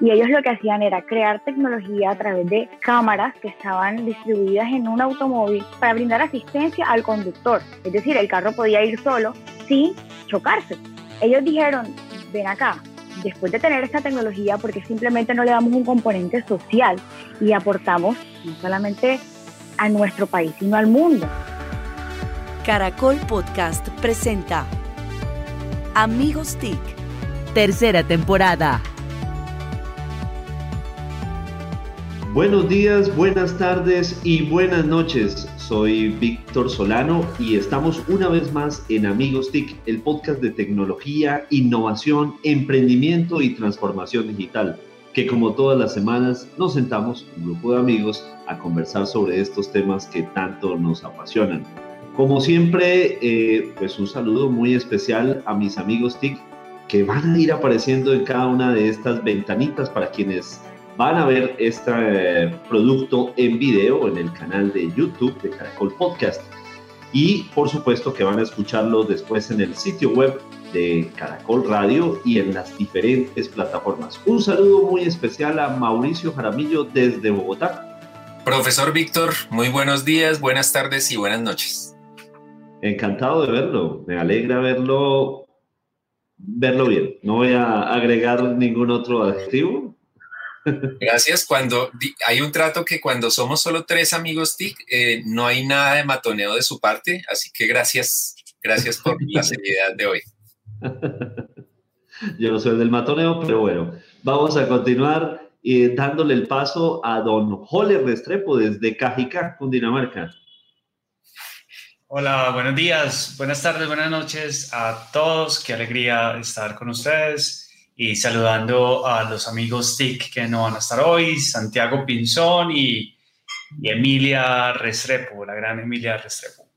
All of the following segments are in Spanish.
Y ellos lo que hacían era crear tecnología a través de cámaras que estaban distribuidas en un automóvil para brindar asistencia al conductor. Es decir, el carro podía ir solo sin chocarse. Ellos dijeron, ven acá, después de tener esta tecnología, porque simplemente no le damos un componente social y aportamos no solamente a nuestro país, sino al mundo. Caracol Podcast presenta Amigos TIC, tercera temporada. Buenos días, buenas tardes y buenas noches. Soy Víctor Solano y estamos una vez más en Amigos TIC, el podcast de tecnología, innovación, emprendimiento y transformación digital, que como todas las semanas nos sentamos, un grupo de amigos, a conversar sobre estos temas que tanto nos apasionan. Como siempre, eh, pues un saludo muy especial a mis amigos TIC que van a ir apareciendo en cada una de estas ventanitas para quienes van a ver este eh, producto en video en el canal de YouTube de Caracol Podcast. Y por supuesto que van a escucharlo después en el sitio web de Caracol Radio y en las diferentes plataformas. Un saludo muy especial a Mauricio Jaramillo desde Bogotá. Profesor Víctor, muy buenos días, buenas tardes y buenas noches. Encantado de verlo, me alegra verlo, verlo bien. No voy a agregar ningún otro adjetivo, Gracias. Cuando hay un trato que cuando somos solo tres amigos TIC, eh, no hay nada de matoneo de su parte, así que gracias, gracias por la seriedad de hoy. Yo no soy del matoneo, pero bueno, vamos a continuar eh, dándole el paso a don Jole Restrepo desde Cajicá, Cundinamarca. Hola, buenos días, buenas tardes, buenas noches a todos. Qué alegría estar con ustedes y saludando a los amigos TIC que no van a estar hoy, Santiago Pinzón y, Emilia Restrepo, la gran Emilia Restrepo.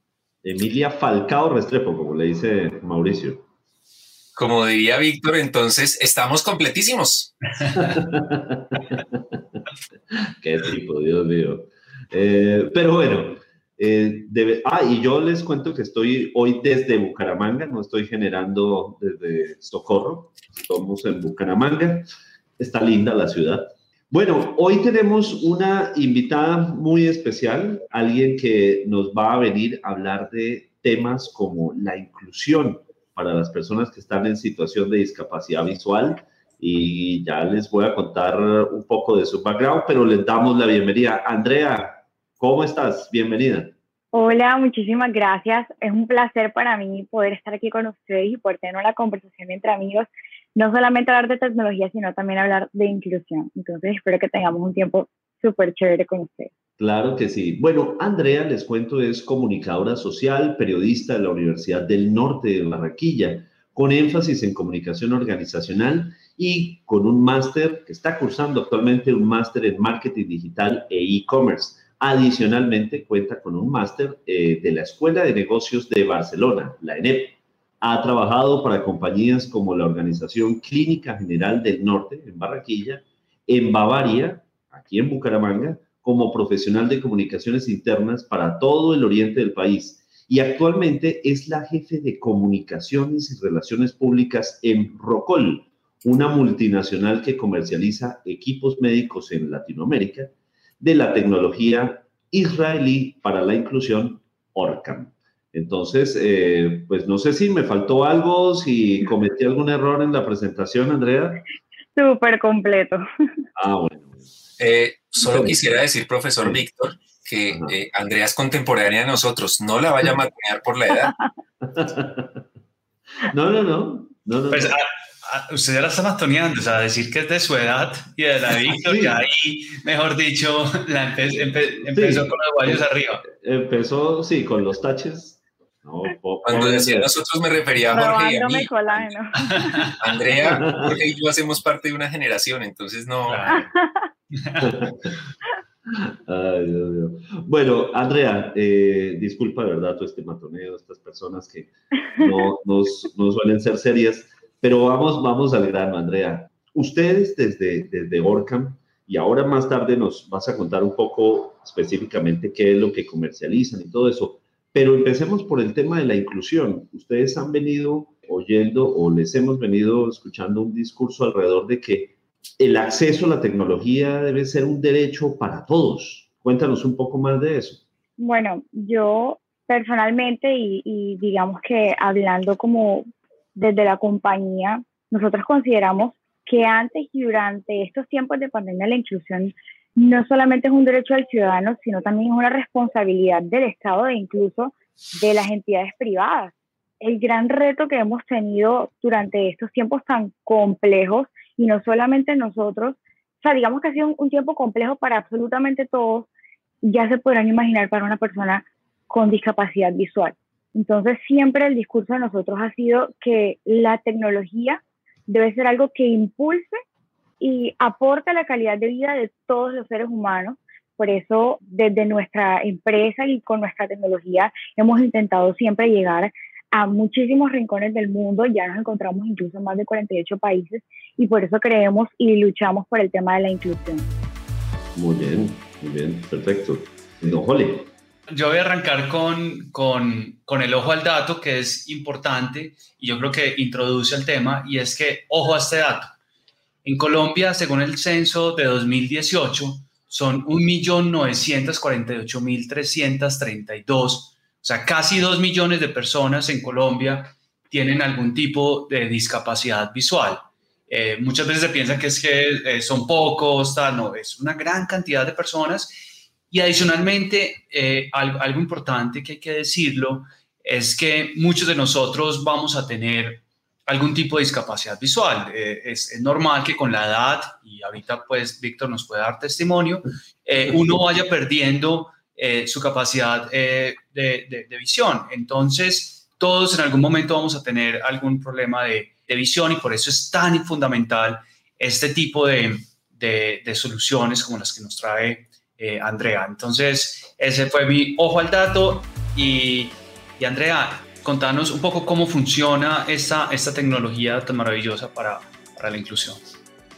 Emilia Falcao Restrepo, como le dice Mauricio. Como diría Víctor, entonces estamos completísimos. Qué tipo, Dios mío. Eh, pero bueno, eh, ah, y yo les cuento que estoy hoy desde Bucaramanga, no estoy generando desde Socorro, estamos en Bucaramanga, está linda la ciudad. Bueno, hoy tenemos una invitada muy especial, alguien que nos va a venir a hablar de temas como la inclusión para las personas que están en situación de discapacidad visual y ya les voy a contar un poco de su background, pero les damos la bienvenida. Andrea, ¿Cómo estás? Bienvenida. Hola, muchísimas gracias. Es un placer para mí poder estar aquí con ustedes y poder tener una conversación entre amigos, no solamente hablar de tecnología, sino también hablar de inclusión. Entonces, espero que tengamos un tiempo súper chévere con ustedes. Claro que sí. Bueno, Andrea, les cuento, es comunicadora social, periodista de la Universidad del Norte de Barranquilla, con énfasis en comunicación organizacional y con un máster que está cursando actualmente, un máster en marketing digital e e-commerce. Adicionalmente, cuenta con un máster eh, de la Escuela de Negocios de Barcelona, la ENEP. Ha trabajado para compañías como la Organización Clínica General del Norte, en Barranquilla, en Bavaria, aquí en Bucaramanga, como profesional de comunicaciones internas para todo el oriente del país. Y actualmente es la jefe de comunicaciones y relaciones públicas en Rocol, una multinacional que comercializa equipos médicos en Latinoamérica de la tecnología israelí para la inclusión ORCAM. Entonces, eh, pues no sé si me faltó algo, si cometí algún error en la presentación, Andrea. Súper completo. Ah, bueno. Eh, solo quisiera decir, profesor Víctor, que eh, Andrea es contemporánea de nosotros. No la vaya a matar por la edad. no, no, no. no, no, pues, Ah, usted ya la está mastoneando, o sea, decir que es de su edad y de la Víctor, y ahí, mejor dicho, la empezó con los guayos arriba. Empezó, sí, con los taches. Cuando decía nosotros me refería a Jorge y a mí. Andrea, Jorge y yo hacemos parte de una generación, entonces no... Ay, Dios mío. Bueno, Andrea, eh, disculpa de verdad todo este matoneo, estas personas que no, no, no suelen ser serias. Pero vamos, vamos al grano, Andrea. Ustedes desde, desde Orcam, y ahora más tarde nos vas a contar un poco específicamente qué es lo que comercializan y todo eso. Pero empecemos por el tema de la inclusión. Ustedes han venido oyendo o les hemos venido escuchando un discurso alrededor de que el acceso a la tecnología debe ser un derecho para todos. Cuéntanos un poco más de eso. Bueno, yo personalmente y, digamos que hablando como desde la compañía, nosotros consideramos que antes y durante estos tiempos de pandemia la inclusión no solamente es un derecho del ciudadano, sino también es una responsabilidad del Estado e incluso de las entidades privadas. El gran reto que hemos tenido durante estos tiempos tan complejos, y no solamente nosotros, o sea, digamos que ha sido un, tiempo complejo para absolutamente todos, ya se podrán imaginar para una persona con discapacidad visual. Entonces, siempre el discurso de nosotros ha sido que la tecnología debe ser algo que impulse y aporte la calidad de vida de todos los seres humanos. Por eso, desde nuestra empresa y con nuestra tecnología, hemos intentado siempre llegar a muchísimos rincones del mundo. Ya nos encontramos incluso en más de 48 países y por eso creemos y luchamos por el tema de la inclusión. Muy bien, muy bien, perfecto. Don Jole. Yo voy a arrancar con, con, con, el ojo al dato, que es importante y yo creo que introduce el tema, y es que, ojo a este dato. En Colombia, según el censo de 2018, son 1.948.332, o sea, casi 2 millones de personas en Colombia tienen algún tipo de discapacidad visual. Eh, muchas veces se piensa que es que eh, son pocos, tal, no, es una gran cantidad de personas y adicionalmente, eh, algo, importante que hay que decirlo es que muchos de nosotros vamos a tener algún tipo de discapacidad visual. Eh, es, normal que con la edad, y ahorita pues Víctor nos puede dar testimonio, eh, uno vaya perdiendo su capacidad de, de, visión. Entonces, todos en algún momento vamos a tener algún problema de, visión y por eso es tan fundamental este tipo de, soluciones como las que nos trae eh, Andrea. Entonces, ese fue mi ojo al dato y, Andrea, contanos un poco cómo funciona esta, esta tecnología tan maravillosa para, para la inclusión.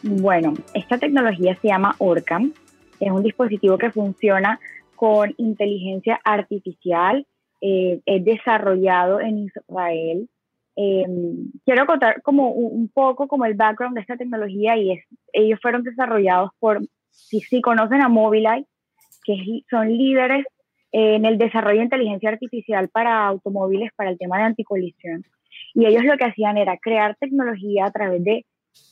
Bueno, esta tecnología se llama ORCAM, es un dispositivo que funciona con inteligencia artificial, eh, es desarrollado en Israel. Em, quiero contar como un, poco como el background de esta tecnología y es, ellos fueron desarrollados por si, conocen a Mobileye, que son líderes en el desarrollo de inteligencia artificial para automóviles, para el tema de anticolisión. Y ellos lo que hacían era crear tecnología a través de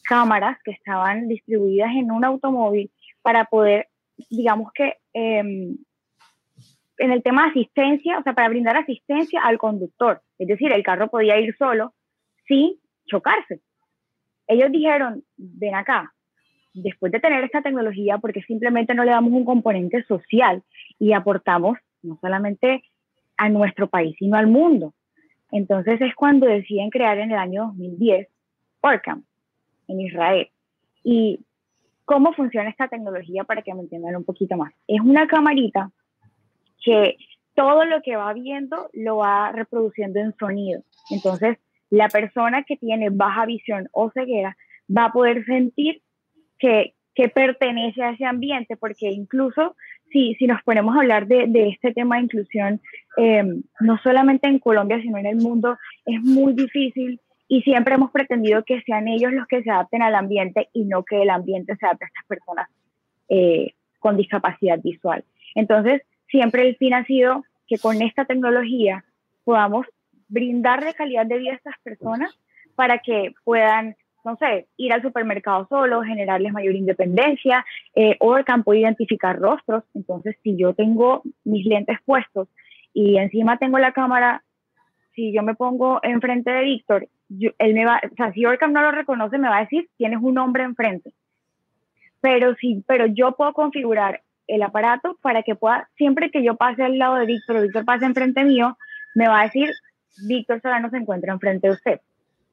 cámaras que estaban distribuidas en un automóvil para poder, digamos que, em, en el tema de asistencia, o sea, para brindar asistencia al conductor. Es decir, el carro podía ir solo sin chocarse. Ellos dijeron, ven acá, después de tener esta tecnología, porque simplemente no le damos un componente social y aportamos no solamente a nuestro país, sino al mundo. Entonces es cuando deciden crear en el año 2010 Orcam en Israel. ¿Y cómo funciona esta tecnología para que me entiendan un poquito más? Es una camarita que todo lo que va viendo lo va reproduciendo en sonido. Entonces, la persona que tiene baja visión o ceguera va a poder sentir que, pertenece a ese ambiente, porque incluso si, si nos ponemos a hablar de, este tema de inclusión, em, no solamente en Colombia, sino en el mundo, es muy difícil y siempre hemos pretendido que sean ellos los que se adapten al ambiente y no que el ambiente se adapte a estas personas eh, con discapacidad visual. Entonces, siempre el fin ha sido que con esta tecnología podamos brindarle calidad de vida a estas personas para que puedan no sé, ir al supermercado solo, generarles mayor independencia, eh, o el campo identificar rostros. Entonces, si yo tengo mis lentes puestos y encima tengo la cámara, si yo me pongo enfrente de Víctor, él me va, o sea, si Orcam no lo reconoce, me va a decir, tienes un hombre enfrente. Pero, sí, pero yo puedo configurar el aparato para que pueda, siempre que yo pase al lado de Víctor Víctor pase enfrente mío, me va a decir, Víctor Solano se encuentra enfrente de usted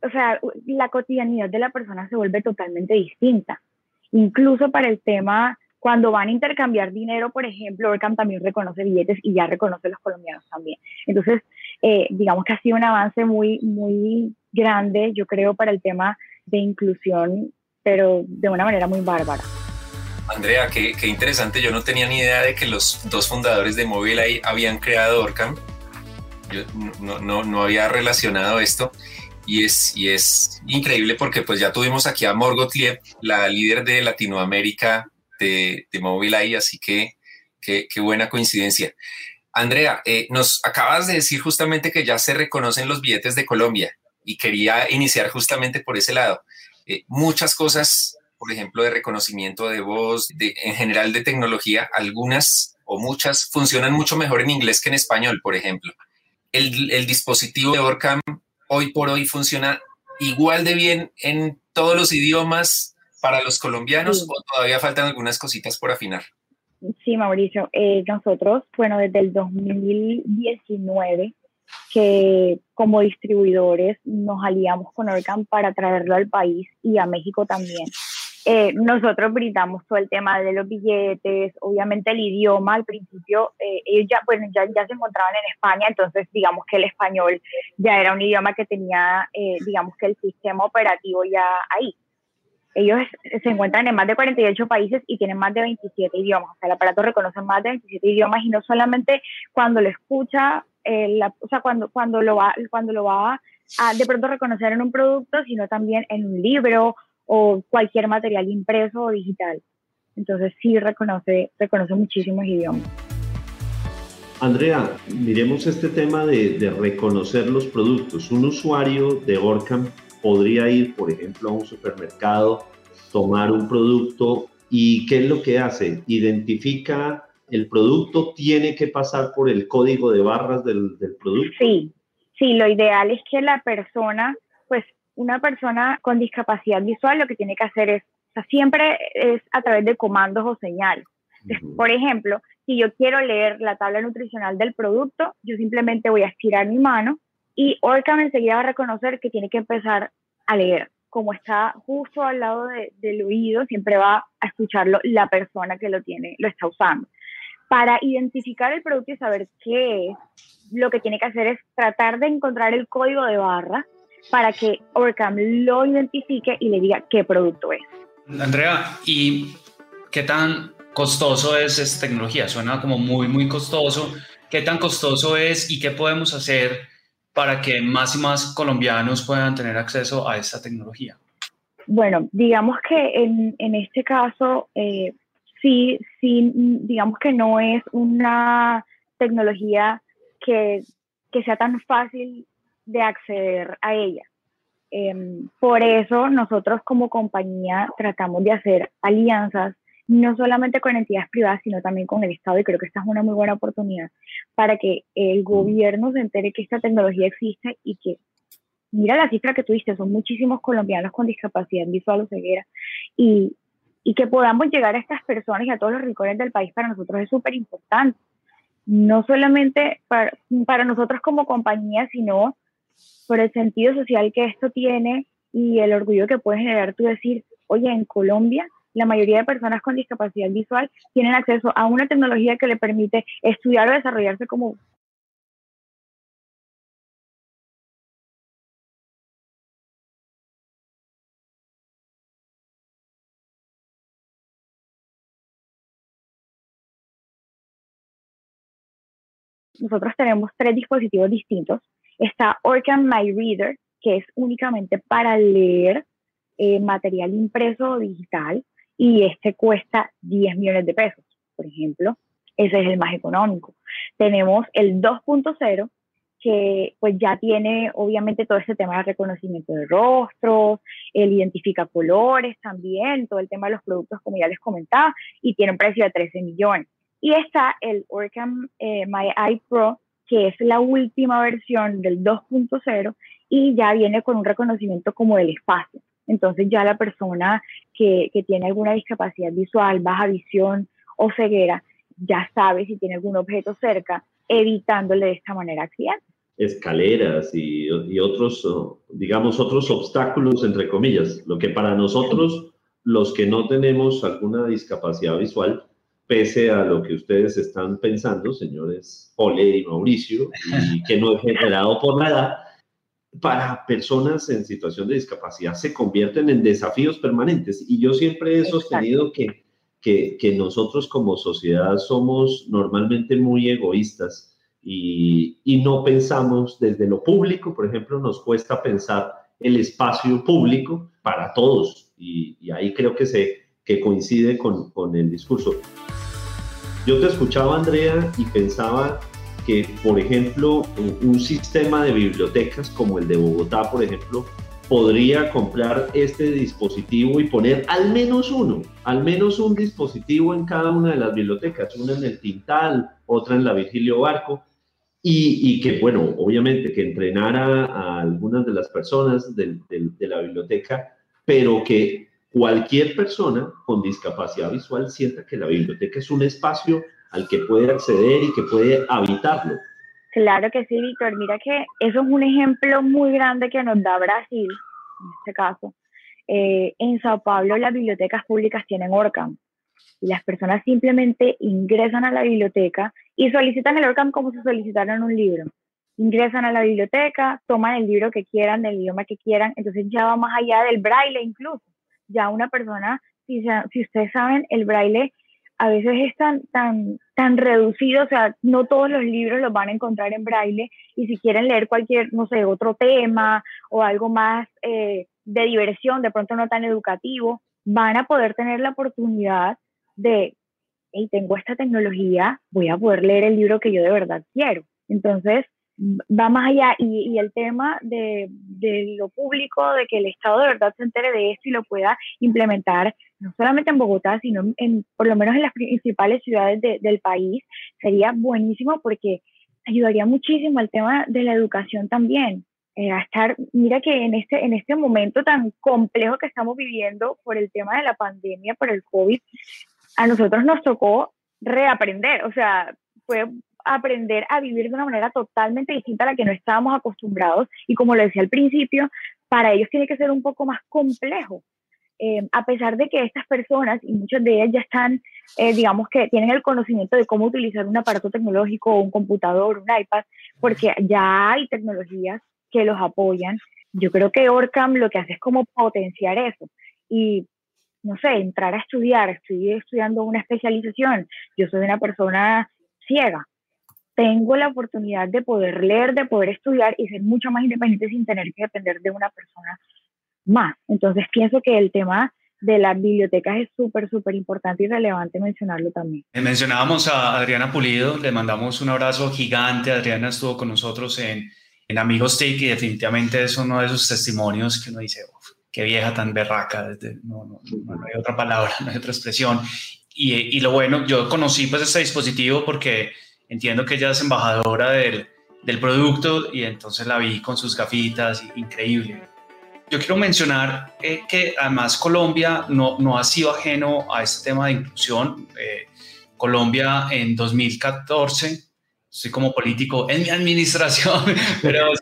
o sea, la cotidianidad de la persona se vuelve totalmente distinta. Incluso para el tema, cuando van a intercambiar dinero, por ejemplo, Orcam también reconoce billetes y ya reconoce los colombianos también. Entonces, eh, digamos que ha sido un avance muy, muy grande, yo creo, para el tema de inclusión, pero de una manera muy bárbara. Andrea, qué, qué interesante. Yo no tenía ni idea de que los dos fundadores de Mobile habían creado Orcam. Yo no, no, no había relacionado esto. Y es, y es increíble porque pues ya tuvimos aquí a Morgot Lieb, la líder de Latinoamérica de, de Mobileye, así que qué buena coincidencia. Andrea, eh, nos acabas de decir justamente que ya se reconocen los billetes de Colombia y quería iniciar justamente por ese lado. Eh, muchas cosas, por ejemplo, de reconocimiento de voz, de, en general de tecnología, algunas o muchas funcionan mucho mejor en inglés que en español, por ejemplo. El, dispositivo de Orcam hoy por hoy funciona igual de bien en todos los idiomas para los colombianos o todavía faltan algunas cositas por afinar. Sí, Mauricio. Eh, nosotros, bueno, desde el 2019, que como distribuidores nos aliamos con Orcam para traerlo al país y a México también. Eh, nosotros brindamos todo el tema de los billetes, obviamente el idioma al principio, eh, ellos ya, bueno, ya, ya se encontraban en España, entonces digamos que el español ya era un idioma que tenía, digamos que el sistema operativo ya ahí ellos se encuentran en más de 48 países y tienen más de 27 idiomas. O sea, el aparato reconoce más de 27 idiomas y no solamente cuando lo escucha, eh, o sea, cuando, cuando lo va, cuando lo va a de pronto reconocer en un producto, sino también en un libro o cualquier material impreso o digital. Entonces sí reconoce, reconoce muchísimos idiomas. Andrea, miremos este tema de, de reconocer los productos. Un usuario de Orcam podría ir, por ejemplo, a un supermercado, tomar un producto y ¿qué es lo que hace? Identifica el producto, tiene que pasar por el código de barras del, producto. Sí, sí, lo ideal es que la persona, una persona con discapacidad visual lo que tiene que hacer es, o sea, siempre es a través de comandos o señales. Por ejemplo, si yo quiero leer la tabla nutricional del producto, yo simplemente voy a estirar mi mano y Orcam enseguida va a reconocer que tiene que empezar a leer. Como está justo al lado del oído, siempre va a escucharlo la persona que lo tiene, lo está usando. Para identificar el producto y saber qué es, lo que tiene que hacer es tratar de encontrar el código de barra para que Orcam lo identifique y le diga qué producto es. Andrea, ¿y qué tan costoso es esta tecnología? Suena como muy, muy costoso. ¿Qué tan costoso es y qué podemos hacer para que más y más colombianos puedan tener acceso a esta tecnología? Bueno, digamos que en, en este caso, eh, sí, sí, digamos que no es una tecnología que, que sea tan fácil de acceder a ella. Em, por eso nosotros como compañía tratamos de hacer alianzas no solamente con entidades privadas, sino también con el Estado, y creo que esta es una muy buena oportunidad para que el gobierno se entere que esta tecnología existe y que, mira la cifra que tuviste, son muchísimos colombianos con discapacidad visual o ceguera, y, y que podamos llegar a estas personas y a todos los rincones del país para nosotros es súper importante. No solamente para, para nosotros como compañía, sino por el sentido social que esto tiene y el orgullo que puede generar tú decir, oye, en Colombia la mayoría de personas con discapacidad visual tienen acceso a una tecnología que le permite estudiar o desarrollarse como nosotros tenemos tres dispositivos distintos. Está Orcam My Reader, que es únicamente para leer eh, material impreso o digital y este cuesta 10 millones de pesos, por ejemplo. Ese es el más económico. Tenemos el 2.0, que pues ya tiene obviamente todo ese tema de reconocimiento de rostros, él identifica colores también, todo el tema de los productos como ya les comentaba, y tiene un precio de 13 millones. Y está el Orcam eh, My Eye Pro, que es la última versión del 2.0 y ya viene con un reconocimiento como del espacio. Entonces ya la persona que, tiene alguna discapacidad visual, baja visión o ceguera, ya sabe si tiene algún objeto cerca, evitándole de esta manera accidentes. Escaleras y, otros, digamos, otros obstáculos, entre comillas, lo que para nosotros, los que no tenemos alguna discapacidad visual, pese a lo que ustedes están pensando, señores Ole y Mauricio, y que no es generado por nada, para personas en situación de discapacidad se convierten en desafíos permanentes. Y yo siempre he sostenido que, que, nosotros como sociedad somos normalmente muy egoístas y, y no pensamos desde lo público, por ejemplo, nos cuesta pensar el espacio público para todos y, y ahí creo que, se, que coincide con, con el discurso. Yo te escuchaba, Andrea, y pensaba que, por ejemplo, un sistema de bibliotecas como el de Bogotá, por ejemplo, podría comprar este dispositivo y poner al menos uno, al menos un dispositivo en cada una de las bibliotecas, una en el Tintal, otra en la Virgilio Barco, y, que, bueno, obviamente que entrenara a algunas de las personas de, de la biblioteca, pero que cualquier persona con discapacidad visual sienta que la biblioteca es un espacio al que puede acceder y que puede habitarlo. Claro que sí, Víctor. Mira que eso es un ejemplo muy grande que nos da Brasil, en este caso. Eh, en Sao Paulo las bibliotecas públicas tienen ORCAM y las personas simplemente ingresan a la biblioteca y solicitan el ORCAM como si solicitaran un libro. Ingresan a la biblioteca, toman el libro que quieran, del idioma que quieran, entonces ya va más allá del braille incluso. Ya una persona, si, si ustedes saben, el braille a veces es tan, tan, tan reducido, o sea, no todos los libros los van a encontrar en braille y si quieren leer cualquier, no sé, otro tema o algo más eh, de diversión, de pronto no tan educativo, van a poder tener la oportunidad de, hey, tengo esta tecnología, voy a poder leer el libro que yo de verdad quiero. Entonces, va más allá y, el tema de, lo público, de que el Estado de verdad se entere de esto y lo pueda implementar, no solamente en Bogotá, sino en, por lo menos en las principales ciudades del país, sería buenísimo porque ayudaría muchísimo al tema de la educación también. Eh, a estar, mira que en este, en este momento tan complejo que estamos viviendo por el tema de la pandemia, por el COVID, a nosotros nos tocó reaprender, o sea, fue aprender a vivir de una manera totalmente distinta a la que no estábamos acostumbrados y como lo decía al principio, para ellos tiene que ser un poco más complejo. Eh, a pesar de que estas personas, y muchas de ellas ya están, eh, digamos que tienen el conocimiento de cómo utilizar un aparato tecnológico, un computador, un iPad, porque ya hay tecnologías que los apoyan. Yo creo que Orcam lo que hace es como potenciar eso. Y no sé, entrar a estudiar, estoy estudiando una especialización, yo soy una persona ciega, tengo la oportunidad de poder leer, de poder estudiar y ser mucho más independiente sin tener que depender de una persona más. Entonces pienso que el tema de las bibliotecas es súper, súper importante y relevante mencionarlo también. Eh, mencionábamos a Adriana Pulido, le mandamos un abrazo gigante. Adriana estuvo con nosotros en, en Amigos TIC y definitivamente es uno de esos testimonios que uno dice, qué vieja tan berraca, no, no, no, hay otra palabra, no hay otra expresión. Y, y, lo bueno, yo conocí pues este dispositivo porque entiendo que ella es embajadora del, del producto y entonces la vi con sus gafitas, increíble. Yo quiero mencionar eh, que además Colombia no, no ha sido ajeno a este tema de inclusión. Eh, Colombia en 2014 soy como político en mi administración, pero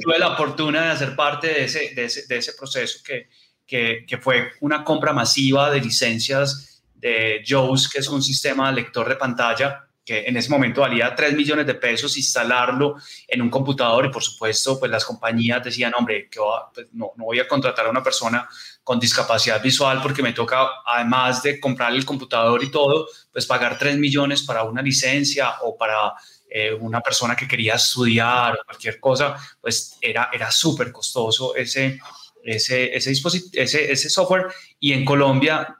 tuve la fortuna de hacer parte de ese, de ese, de ese proceso que, que, que, fue una compra masiva de licencias de JOES, que es un sistema lector de pantalla que en ese momento valía 3 millones de pesos instalarlo en un computador y por supuesto pues las compañías decían, hombre, que pues, no, no, voy a contratar a una persona con discapacidad visual porque me toca, además de comprar el computador y todo, pues pagar 3 millones para una licencia o para eh, una persona que quería estudiar o cualquier cosa, pues era, era súper costoso ese, ese, ese, ese, software. Y en Colombia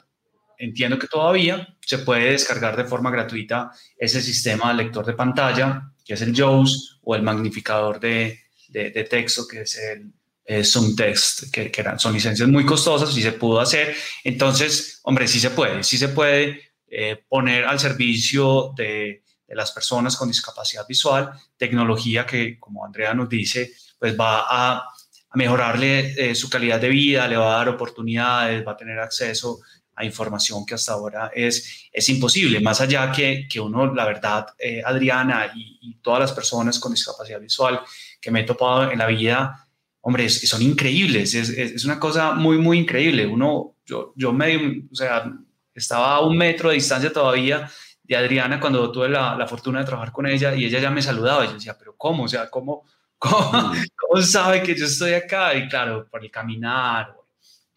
entiendo que todavía se puede descargar de forma gratuita ese sistema de lector de pantalla, que es el JAWS, o el magnificador de, de, texto, que es el eh, Text, que, que, eran, son licencias muy costosas y se pudo hacer. Entonces, hombre, sí se puede, sí se puede eh, poner al servicio de, de, las personas con discapacidad visual tecnología que, como Andrea nos dice, pues va a, a mejorarle eh, su calidad de vida, le va a dar oportunidades, va a tener acceso información que hasta ahora es, es imposible, más allá que, que uno, la verdad, eh, Adriana y, todas las personas con discapacidad visual que me he topado en la vida, hombre, son increíbles, es, es, una cosa muy, muy increíble. Uno, yo, yo me, o sea, estaba a un metro de distancia todavía de Adriana cuando tuve la, la, fortuna de trabajar con ella y ella ya me saludaba y yo decía, pero ¿cómo? O sea, ¿cómo, cómo, mm. cómo sabe que yo estoy acá? Y claro, por el caminar,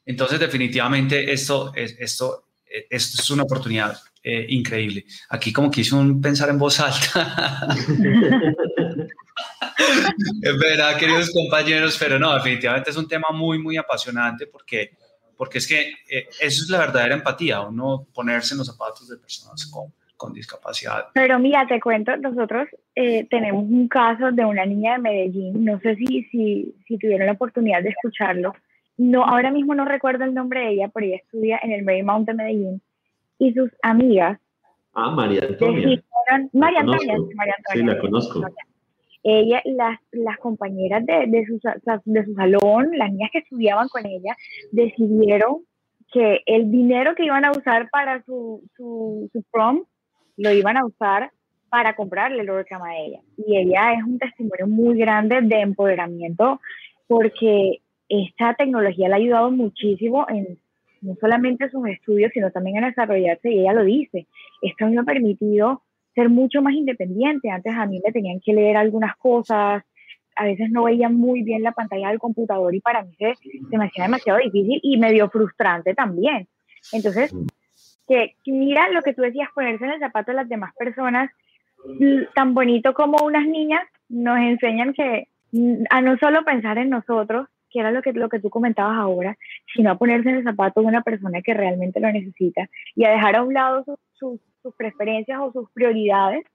entonces, definitivamente esto es, esto, esto es una oportunidad eh, increíble. Aquí como que hizo un pensar en voz alta. es verdad, queridos compañeros, pero no, definitivamente es un tema muy, muy apasionante porque, porque es que eh, eso es la verdadera empatía, uno ponerse en los zapatos de personas con, con discapacidad. Pero mira, te cuento, nosotros eh, tenemos un caso de una niña de Medellín, no sé si, si, si tuvieron la oportunidad de escucharlo, no, ahora mismo no recuerdo el nombre de ella, pero ella estudia en el Marymount de Medellín y sus amigas. Ah, María Antonia. María Antonia, María Antonia. Sí, la conozco. Ella, las, las compañeras de, de, su, de su salón, las niñas que estudiaban con ella, decidieron que el dinero que iban a usar para su, su, su prom lo iban a usar para comprarle el Orcam a ella. Y ella es un testimonio muy grande de empoderamiento porque esta tecnología le ha ayudado muchísimo en no solamente sus estudios, sino también en desarrollarse, y ella lo dice, esto me ha permitido ser mucho más independiente. Antes a mí me tenían que leer algunas cosas, a veces no veía muy bien la pantalla del computador y para mí se, se me hacía demasiado difícil y medio frustrante también. Entonces, que, mira lo que tú decías, ponerse en el zapato de las demás personas, tan bonito como unas niñas nos enseñan que a no solo pensar en nosotros, que era lo que, lo que tú comentabas ahora, sino a ponerse en el zapato de una persona que realmente lo necesita y a dejar a un lado sus, sus preferencias o sus prioridades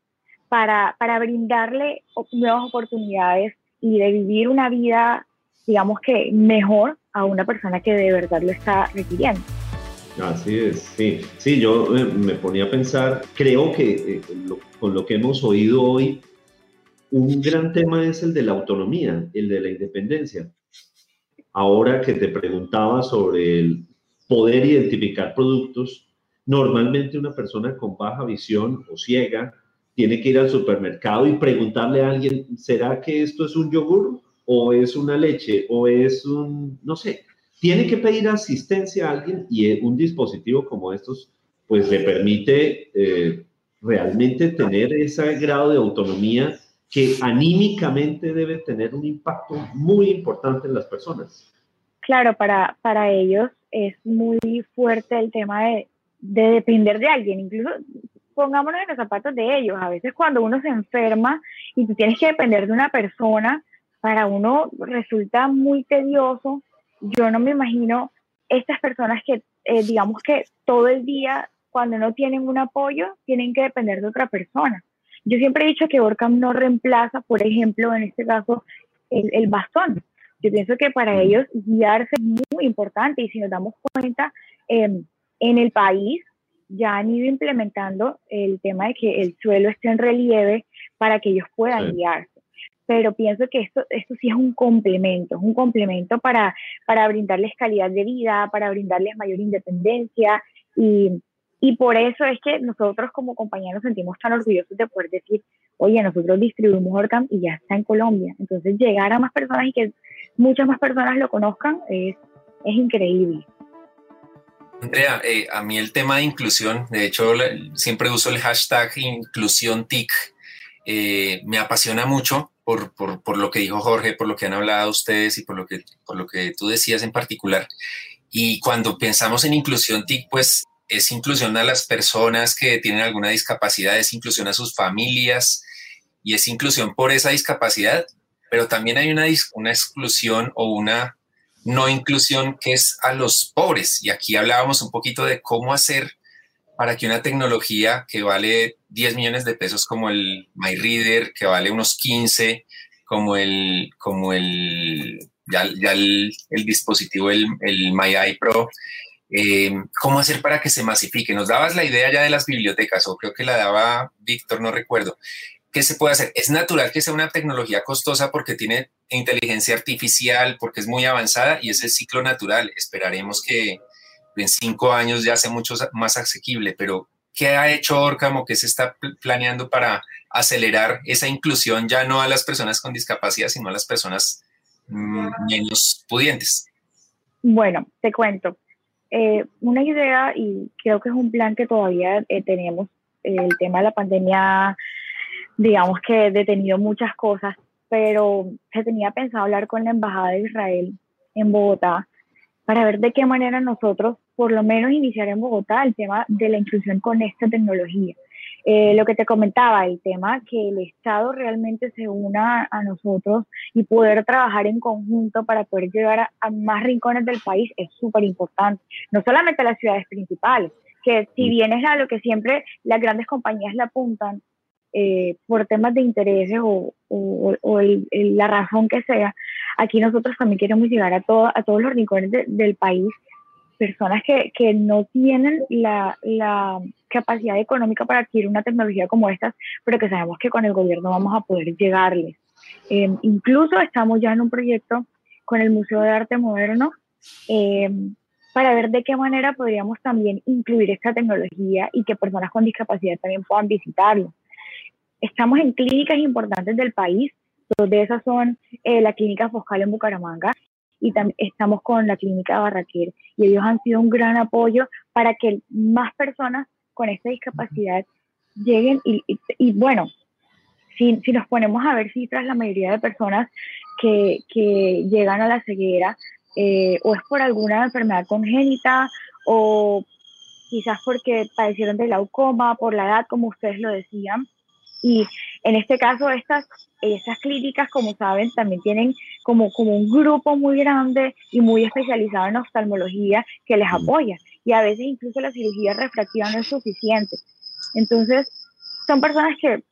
para, para brindarle nuevas oportunidades y de vivir una vida, digamos que mejor a una persona que de verdad lo está requiriendo. Así es, sí. Sí, yo me ponía a pensar, creo que eh, con lo que hemos oído hoy, un gran tema es el de la autonomía, el de la independencia. Ahora que te preguntaba sobre el poder identificar productos, normalmente una persona con baja visión o ciega tiene que ir al supermercado y preguntarle a alguien, ¿será que esto es un yogur o es una leche o es un, no sé, tiene que pedir asistencia a alguien y un dispositivo como estos, pues le permite eh, realmente tener ese grado de autonomía que anímicamente debe tener un impacto muy importante en las personas. Claro, para, para ellos es muy fuerte el tema de, de depender de alguien, incluso pongámonos en los zapatos de ellos, a veces cuando uno se enferma y tú tienes que depender de una persona, para uno resulta muy tedioso yo no me imagino estas personas que, eh, digamos que todo el día, cuando no tienen un apoyo, tienen que depender de otra persona. Yo siempre he dicho que Orcam no reemplaza, por ejemplo, en este caso, el, bastón. Yo pienso que para ellos guiarse es muy importante y si nos damos cuenta, em, en el país ya han ido implementando el tema de que el suelo esté en relieve para que ellos puedan guiarse. Pero pienso que esto, esto sí es un complemento, es un complemento para, para brindarles calidad de vida, para brindarles mayor independencia y, y por eso es que nosotros como compañía nos sentimos tan orgullosos de poder decir, oye, nosotros distribuimos Orcam y ya está en Colombia. Entonces llegar a más personas y que muchas más personas lo conozcan es, es increíble. Andrea, eh, a mí el tema de inclusión, de hecho siempre uso el hashtag inclusión TIC, eh, me apasiona mucho por, lo que dijo Jorge, por lo que han hablado ustedes y por lo, que, por lo que tú decías en particular. Y cuando pensamos en inclusión TIC, pues es inclusión a las personas que tienen alguna discapacidad, es inclusión a sus familias y es inclusión por esa discapacidad, pero también hay una, una exclusión o una no inclusión que es a los pobres. Y aquí hablábamos un poquito de cómo hacer para que una tecnología que vale 10 millones de pesos como el MyReader, que vale unos 15, como el, como el, ya, el, dispositivo, el, el Pro, eh, ¿cómo hacer para que se masifique? Nos dabas la idea ya de las bibliotecas, o creo que la daba Víctor, no recuerdo. ¿Qué se puede hacer? Es natural que sea una tecnología costosa porque tiene inteligencia artificial, porque es muy avanzada y es el ciclo natural. Esperaremos que, en cinco años ya sea mucho más asequible, pero ¿qué ha hecho Orcam o qué se está planeando para acelerar esa inclusión ya no a las personas con discapacidad, sino a las personas mm, menos pudientes? Bueno, te cuento. Eh, una idea, y creo que es un plan que todavía eh, tenemos, el tema de la pandemia, digamos que detenido muchas cosas, pero se tenía pensado hablar con la Embajada de Israel en Bogotá para ver de qué manera nosotros, por lo menos, iniciar en Bogotá el tema de la inclusión con esta tecnología. Eh, lo que te comentaba, el tema que el Estado realmente se una a nosotros y poder trabajar en conjunto para poder llegar a, más rincones del país es súper importante. No solamente a las ciudades principales, que si mm. bien es a lo que siempre las grandes compañías le apuntan eh, por temas de intereses o, la razón que sea, aquí nosotros también queremos llegar a, todo, a todos los rincones del país personas que, que no tienen la, la, capacidad económica para adquirir una tecnología como esta, pero que sabemos que con el gobierno vamos a poder llegarles. Em, incluso estamos ya en un proyecto con el Museo de Arte Moderno em, para ver de qué manera podríamos también incluir esta tecnología y que personas con discapacidad también puedan visitarlo. Estamos en clínicas importantes del país, dos de esas son eh, la Clínica Foscal en Bucaramanga y también estamos con la Clínica Barraquer y ellos han sido un gran apoyo para que más personas con esta discapacidad lleguen y, y, bueno, si, si, nos ponemos a ver cifras, la mayoría de personas que, que llegan a la ceguera eh, o es por alguna enfermedad congénita o quizás porque padecieron de glaucoma, por la edad, como ustedes lo decían. Y en este caso, estas, estas clínicas, como saben, también tienen como, como un grupo muy grande y muy especializado en oftalmología que les apoya. Y a veces incluso la cirugía refractiva no es suficiente. Entonces, son personas que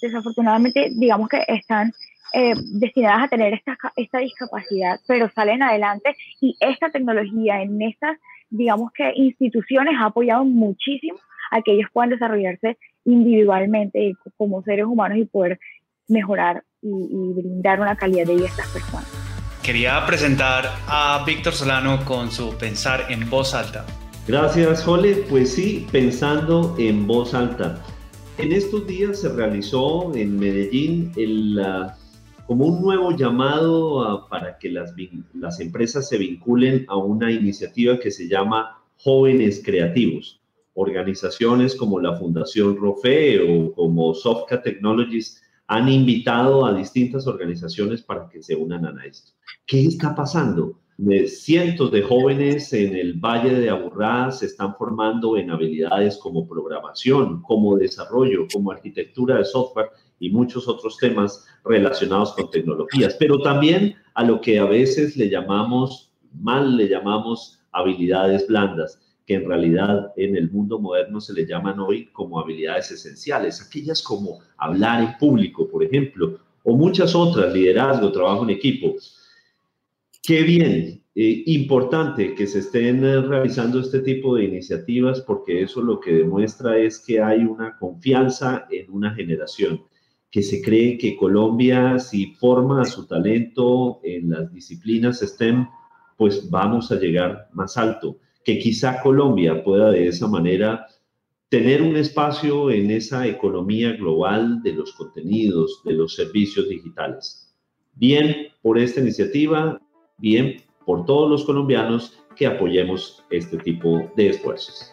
desafortunadamente, digamos que están eh, destinadas a tener esta, esta discapacidad, pero salen adelante y esta tecnología en estas, digamos que instituciones ha apoyado muchísimo a que ellos puedan desarrollarse individualmente como seres humanos y poder mejorar y, brindar una calidad de vida a estas personas. Quería presentar a Víctor Solano con su Pensar en voz alta. Gracias, Jole. Pues sí, pensando en voz alta. En estos días se realizó en Medellín el, como un nuevo llamado para que las, las empresas se vinculen a una iniciativa que se llama Jóvenes Creativos organizaciones como la Fundación ROFE o como Sofca Technologies han invitado a distintas organizaciones para que se unan a esto. ¿Qué está pasando? Cientos de jóvenes en el Valle de Aburrá se están formando en habilidades como programación, como desarrollo, como arquitectura de software y muchos otros temas relacionados con tecnologías, pero también a lo que a veces le llamamos, mal le llamamos habilidades blandas que en realidad en el mundo moderno se le llaman hoy como habilidades esenciales, aquellas como hablar en público, por ejemplo, o muchas otras, liderazgo, trabajo en equipo. Qué bien, eh, importante que se estén realizando este tipo de iniciativas porque eso lo que demuestra es que hay una confianza en una generación, que se cree que Colombia, si forma su talento en las disciplinas STEM, pues vamos a llegar más alto que quizá Colombia pueda de esa manera tener un espacio en esa economía global de los contenidos, de los servicios digitales. Bien por esta iniciativa, bien por todos los colombianos que apoyemos este tipo de esfuerzos.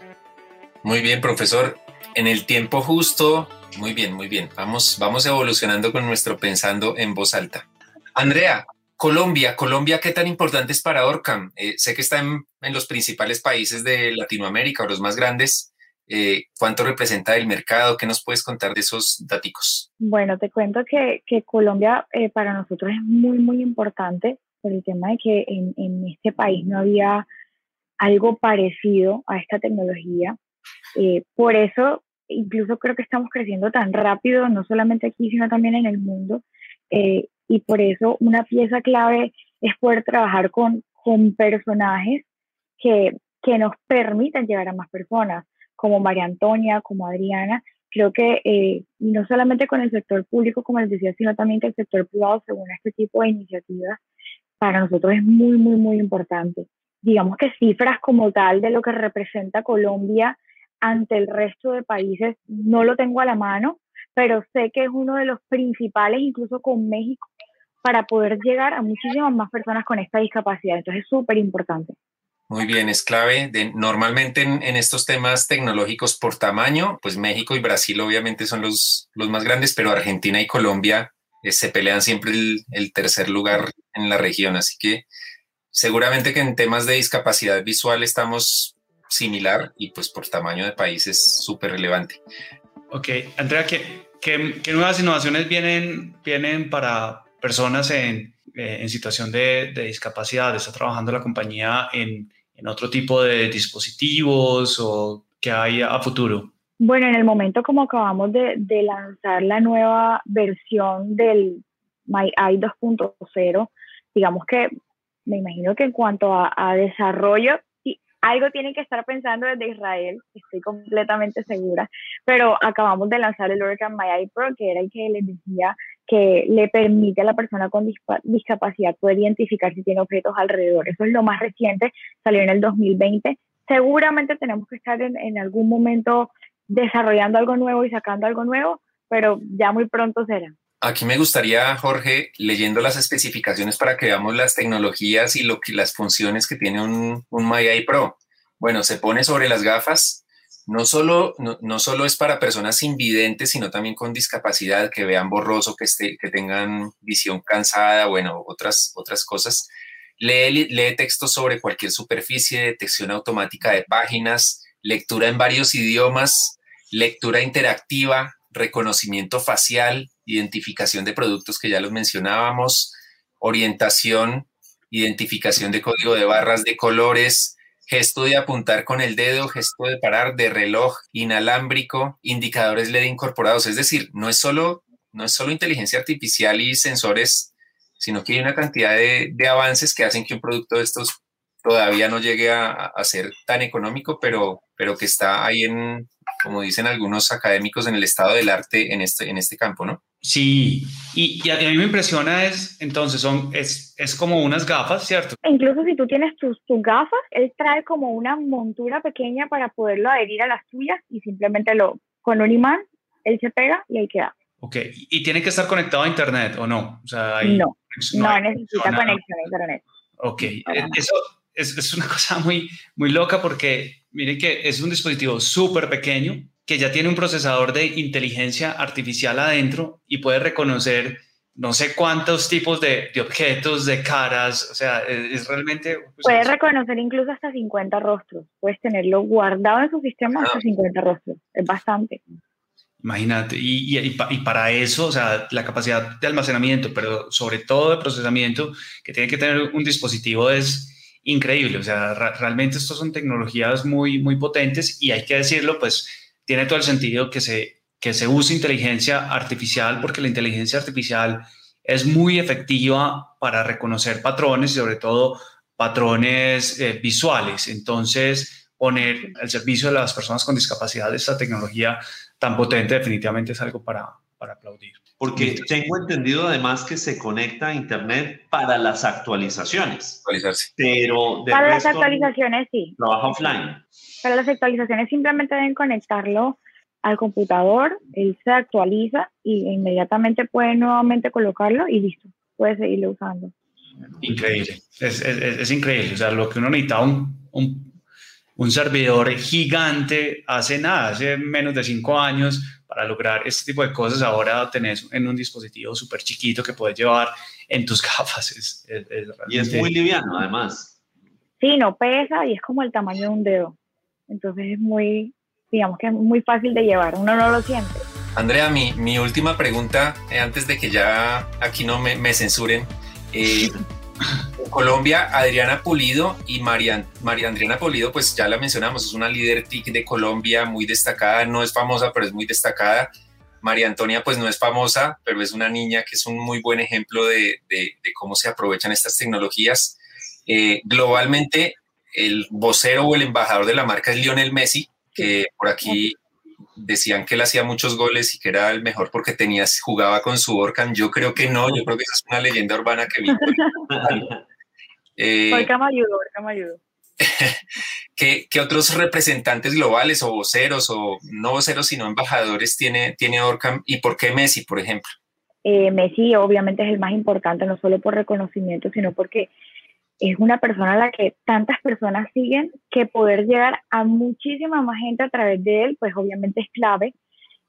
Muy bien, profesor. En el tiempo justo, muy bien, muy bien. Vamos, vamos evolucionando con nuestro pensando en voz alta. Andrea, Colombia, Colombia, ¿qué tan importante es para Orcam? Eh, sé que está en, los principales países de Latinoamérica o los más grandes. Eh, ¿Cuánto representa el mercado? ¿Qué nos puedes contar de esos datos? Bueno, te cuento que, Colombia eh, para nosotros es muy, muy importante por el tema de que en, en este país no había algo parecido a esta tecnología. por eso, incluso creo que estamos creciendo tan rápido, no solamente aquí, sino también en el mundo y por eso una pieza clave es poder trabajar con, con personajes que, que nos permitan llegar a más personas, como María Antonia, como Adriana. Creo que eh, no solamente con el sector público, como les decía, sino también que el sector privado según este tipo de iniciativas, para nosotros es muy, muy, muy importante. Digamos que cifras como tal de lo que representa Colombia ante el resto de países no lo tengo a la mano, pero sé que es uno de los principales, incluso con México, para poder llegar a muchísimas más personas con esta discapacidad. Entonces es súper importante. Muy bien, es clave. De, normalmente en, estos temas tecnológicos por tamaño, pues México y Brasil obviamente son los, los más grandes, pero Argentina y Colombia eh, se pelean siempre el, tercer lugar en la región. Así que seguramente que en temas de discapacidad visual estamos similar y pues por tamaño de país es súper relevante. Ok, Andrea, ¿qué, ¿qué, nuevas innovaciones vienen, vienen para personas en, eh, en situación de, de, discapacidad? ¿Está trabajando la compañía en, en otro tipo de dispositivos o qué hay a futuro? Bueno, en el momento como acabamos de, de lanzar la nueva versión del MyEye 2.0, digamos que me imagino que en cuanto a, desarrollo algo tienen que estar pensando desde Israel, estoy completamente segura, pero acabamos de lanzar el Organ My Eye Pro, que era el que les decía que le permite a la persona con discapacidad poder identificar si tiene objetos alrededor. Eso es lo más reciente, salió en el 2020. Seguramente tenemos que estar en, en algún momento desarrollando algo nuevo y sacando algo nuevo, pero ya muy pronto será. Aquí me gustaría, Jorge, leyendo las especificaciones para que veamos las tecnologías y lo que, las funciones que tiene un, un MyEye Pro. Bueno, se pone sobre las gafas. No solo, no, solo es para personas invidentes, sino también con discapacidad, que vean borroso, que, esté, que tengan visión cansada, bueno, otras, otras cosas. Lee, lee texto sobre cualquier superficie, detección automática de páginas, lectura en varios idiomas, lectura interactiva, reconocimiento facial, identificación de productos que ya los mencionábamos, orientación, identificación de código de barras de colores, gesto de apuntar con el dedo, gesto de parar, de reloj, inalámbrico, indicadores LED incorporados. Es decir, no es solo, no es solo inteligencia artificial y sensores, sino que hay una cantidad de, avances que hacen que un producto de estos todavía no llegue a, a, ser tan económico, pero, pero que está ahí en, como dicen algunos académicos, en el estado del arte en este, en este campo, ¿no? Sí, y, a mí me impresiona es, entonces, son, es, es como unas gafas, ¿cierto? Incluso si tú tienes tus, tus gafas, él trae como una montura pequeña para poderlo adherir a las tuyas y simplemente lo, con un imán, él se pega y ahí queda. Ok, ¿y tiene que estar conectado a internet o no? O sea, no, no, necesita conexión a internet. Ok, e, eso es, es, una cosa muy, muy loca porque miren que es un dispositivo súper pequeño, que ya tiene un procesador de inteligencia artificial adentro y puede reconocer no sé cuántos tipos de, de objetos, de caras, o sea, es, realmente... Pues, puede reconocer incluso hasta 50 rostros, puedes tenerlo guardado en su sistema hasta 50 ah. rostros, es bastante. Imagínate, y, y, y, para eso, o sea, la capacidad de almacenamiento, pero sobre todo de procesamiento que tiene que tener un dispositivo es increíble, o sea, realmente estas son tecnologías muy, muy potentes y hay que decirlo, pues tiene todo el sentido que se, que se use inteligencia artificial porque la inteligencia artificial es muy efectiva para reconocer patrones y sobre todo patrones eh, visuales. Entonces, poner al servicio de las personas con discapacidad esta tecnología tan potente definitivamente es algo para, para aplaudir. Porque tengo entendido además que se conecta a Internet para las actualizaciones. Actualizarse. Pero para las actualizaciones sí. Trabaja offline. Para las actualizaciones simplemente deben conectarlo al computador, él se actualiza y inmediatamente puede nuevamente colocarlo y listo, puede seguirlo usando. Increíble, es, es, es increíble. O sea, lo que uno necesita un, un, un servidor gigante hace nada, hace menos de cinco años para lograr este tipo de cosas, ahora tenés en un dispositivo súper chiquito que puedes llevar en tus gafas. Y es muy liviano, además. Sí, no pesa y es como el tamaño de un dedo. Entonces es muy, digamos que es muy fácil de llevar, uno no lo siente. Andrea, mi, mi última pregunta, eh, antes de que ya aquí no me, me censuren. Eh, Colombia, Adriana Pulido y María, María Adriana Pulido, pues ya la mencionamos, es una líder TIC de Colombia muy destacada, no es famosa, pero es muy destacada. María Antonia, pues no es famosa, pero es una niña que es un muy buen ejemplo de, de, cómo se aprovechan estas tecnologías. Eh, globalmente, el vocero o el embajador de la marca es Lionel Messi, que por aquí decían que él hacía muchos goles y que era el mejor porque tenía, jugaba con su Orcan. Yo creo que no, yo creo que esa es una leyenda urbana que vi. eh, Orca me ayudó, ¿qué, ¿qué, otros representantes globales o voceros o no voceros sino embajadores tiene, tiene Orcam y por qué Messi, por ejemplo? Eh, Messi obviamente es el más importante, no solo por reconocimiento, sino porque es una persona a la que tantas personas siguen que poder llegar a muchísima más gente a través de él, pues obviamente es clave.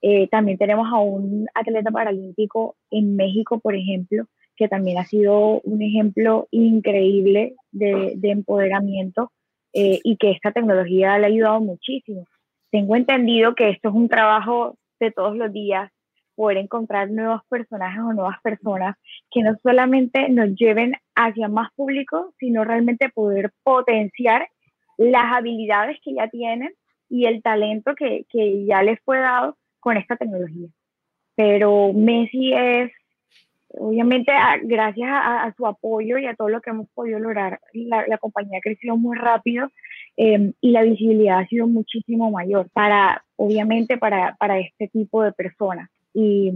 Eh, también tenemos a un atleta paralímpico en México, por ejemplo, que también ha sido un ejemplo increíble de, empoderamiento eh, y que esta tecnología le ha ayudado muchísimo. Tengo entendido que esto es un trabajo de todos los días, poder encontrar nuevos personajes o nuevas personas que no solamente nos lleven hacia más público, sino realmente poder potenciar las habilidades que ya tienen y el talento que, que ya les fue dado con esta tecnología. Pero Messi es, obviamente, gracias a, su apoyo y a todo lo que hemos podido lograr, la, la compañía ha crecido muy rápido em, y la visibilidad ha sido muchísimo mayor para, obviamente, para, para este tipo de personas y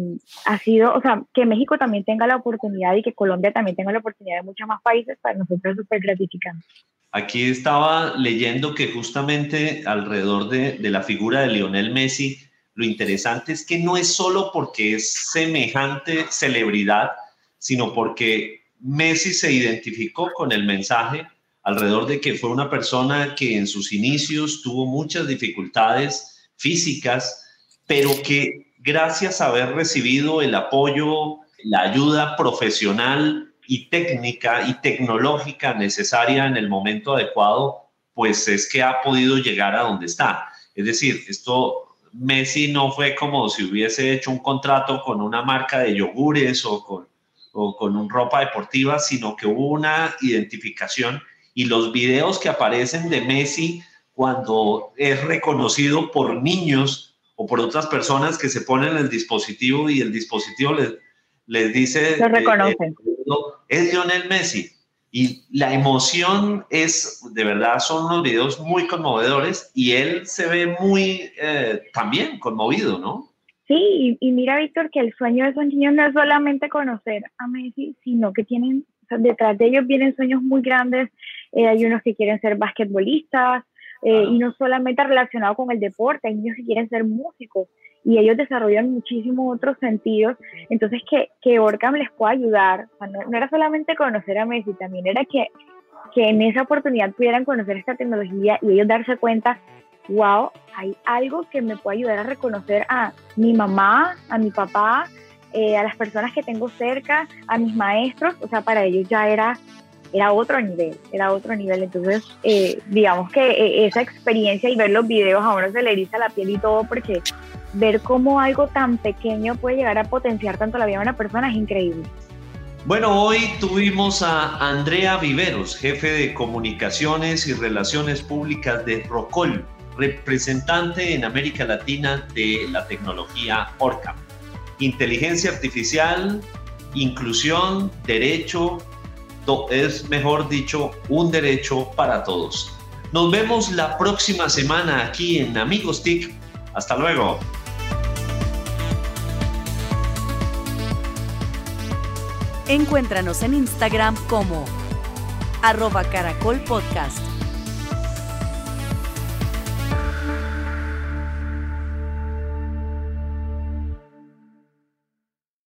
ha sido, o sea, que México también tenga la oportunidad y que Colombia también tenga la oportunidad de muchos más países, para nosotros es súper gratificante. Aquí estaba leyendo que justamente alrededor de, de, la figura de Lionel Messi, lo interesante es que no es solo porque es semejante celebridad, sino porque Messi se identificó con el mensaje alrededor de que fue una persona que en sus inicios tuvo muchas dificultades físicas, pero que gracias a haber recibido el apoyo, la ayuda profesional y técnica y tecnológica necesaria en el momento adecuado, pues es que ha podido llegar a donde está. Es decir, esto Messi no fue como si hubiese hecho un contrato con una marca de yogures o con, o con un ropa deportiva, sino que hubo una identificación y los videos que aparecen de Messi cuando es reconocido por niños o por otras personas que se ponen el dispositivo y el dispositivo les, les dice... Lo reconocen. es Lionel Messi. Y la emoción es, de verdad, son unos videos muy conmovedores y él se ve muy eh, también conmovido, ¿no? Sí, y, mira, Víctor, que el sueño de esos niños no es solamente conocer a Messi, sino que tienen, detrás de ellos vienen sueños muy grandes. Eh, hay unos que quieren ser basquetbolistas, eh, y no solamente relacionado con el deporte, hay niños que quieren ser músicos y ellos desarrollan muchísimos otros sentidos. Entonces, que, que Orcam les pueda ayudar, no, era solamente conocer a Messi, también era que, que en esa oportunidad pudieran conocer esta tecnología y ellos darse cuenta, wow, hay algo que me puede ayudar a reconocer a mi mamá, a mi papá, eh, a las personas que tengo cerca, a mis maestros, o sea, para ellos ya era era otro nivel, era otro nivel. Entonces, eh, digamos que eh, esa experiencia y ver los videos a uno se le eriza la piel y todo, porque ver cómo algo tan pequeño puede llegar a potenciar tanto la vida de una persona es increíble. Bueno, hoy tuvimos a Andrea Viveros, jefe de comunicaciones y relaciones públicas de Rocol, representante en América Latina de la tecnología ORCAM. Inteligencia artificial, inclusión, derecho, es, mejor dicho, un derecho para todos. Nos vemos la próxima semana aquí en Amigos TIC. Hasta luego. Encuéntranos en Instagram como arroba caracol.